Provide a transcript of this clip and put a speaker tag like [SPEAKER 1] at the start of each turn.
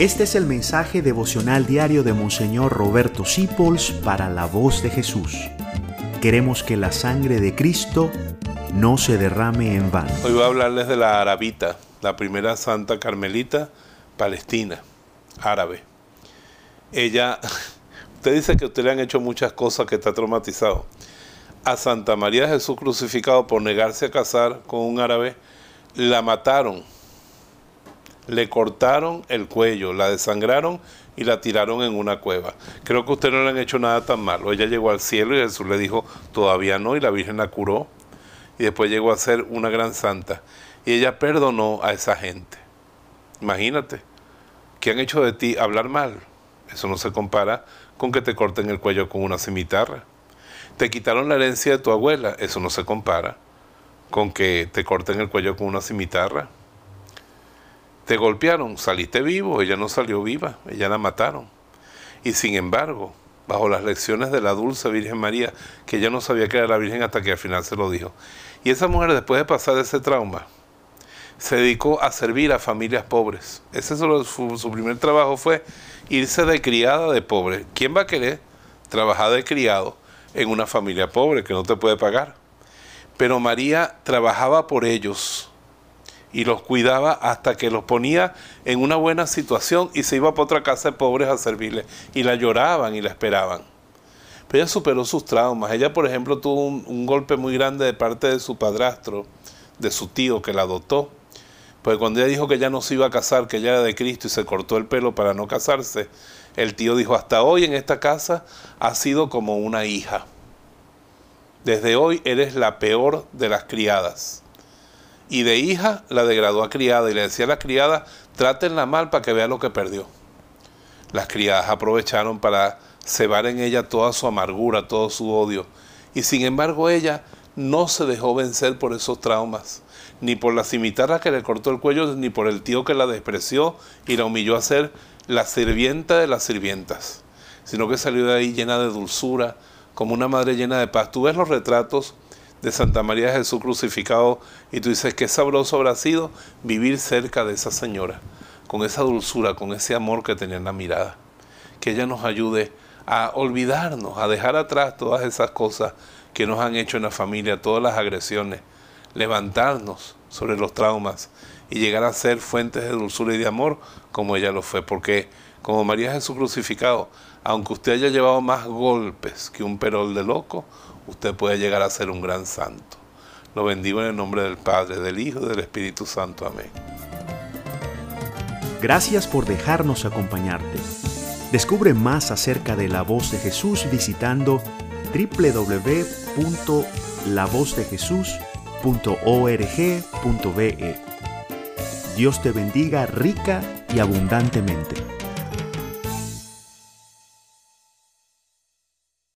[SPEAKER 1] Este es el mensaje devocional diario de Monseñor Roberto Sipols para la voz de Jesús. Queremos que la sangre de Cristo no se derrame en vano.
[SPEAKER 2] Hoy voy a hablarles de la Arabita, la primera santa carmelita palestina, árabe. Ella, usted dice que usted le han hecho muchas cosas que está traumatizado. A Santa María Jesús crucificado por negarse a casar con un árabe, la mataron le cortaron el cuello, la desangraron y la tiraron en una cueva. Creo que usted no le han hecho nada tan malo. Ella llegó al cielo y Jesús le dijo, todavía no, y la Virgen la curó. Y después llegó a ser una gran santa. Y ella perdonó a esa gente. Imagínate, ¿qué han hecho de ti hablar mal? Eso no se compara con que te corten el cuello con una cimitarra. Te quitaron la herencia de tu abuela. Eso no se compara con que te corten el cuello con una cimitarra te golpearon, saliste vivo, ella no salió viva, ella la mataron. Y sin embargo, bajo las lecciones de la dulce Virgen María, que ella no sabía que era la Virgen hasta que al final se lo dijo. Y esa mujer, después de pasar ese trauma, se dedicó a servir a familias pobres. Ese es su, su primer trabajo fue irse de criada de pobre. ¿Quién va a querer trabajar de criado en una familia pobre que no te puede pagar? Pero María trabajaba por ellos y los cuidaba hasta que los ponía en una buena situación y se iba para otra casa de pobres a servirle y la lloraban y la esperaban. Pero ella superó sus traumas. Ella, por ejemplo, tuvo un, golpe muy grande de parte de su padrastro, de su tío que la adoptó. Pues cuando ella dijo que ya no se iba a casar, que ella era de Cristo y se cortó el pelo para no casarse, el tío dijo, hasta hoy en esta casa ha sido como una hija. Desde hoy eres la peor de las criadas y de hija la degradó a criada y le decía a la criada, trátenla mal para que vea lo que perdió. Las criadas aprovecharon para cebar en ella toda su amargura, todo su odio. Y sin embargo ella no se dejó vencer por esos traumas, ni por la cimitarra que le cortó el cuello, ni por el tío que la despreció y la humilló a ser la sirvienta de las sirvientas, sino que salió de ahí llena de dulzura, como una madre llena de paz. Tú ves los retratos de Santa María Jesús crucificado y tú dices, qué sabroso habrá sido vivir cerca de esa señora, con esa dulzura, con ese amor que tenía en la mirada. Que ella nos ayude a olvidarnos, a dejar atrás todas esas cosas que nos han hecho en la familia, todas las agresiones, levantarnos sobre los traumas y llegar a ser fuentes de dulzura y de amor como ella lo fue, porque como María Jesús crucificado, aunque usted haya llevado más golpes que un perol de loco, usted puede llegar a ser un gran santo. Lo bendigo en el nombre del Padre, del Hijo y del Espíritu Santo. Amén.
[SPEAKER 1] Gracias por dejarnos acompañarte. Descubre más acerca de la voz de Jesús visitando www.lavozdejesús.org.be. Dios te bendiga rica y abundantemente.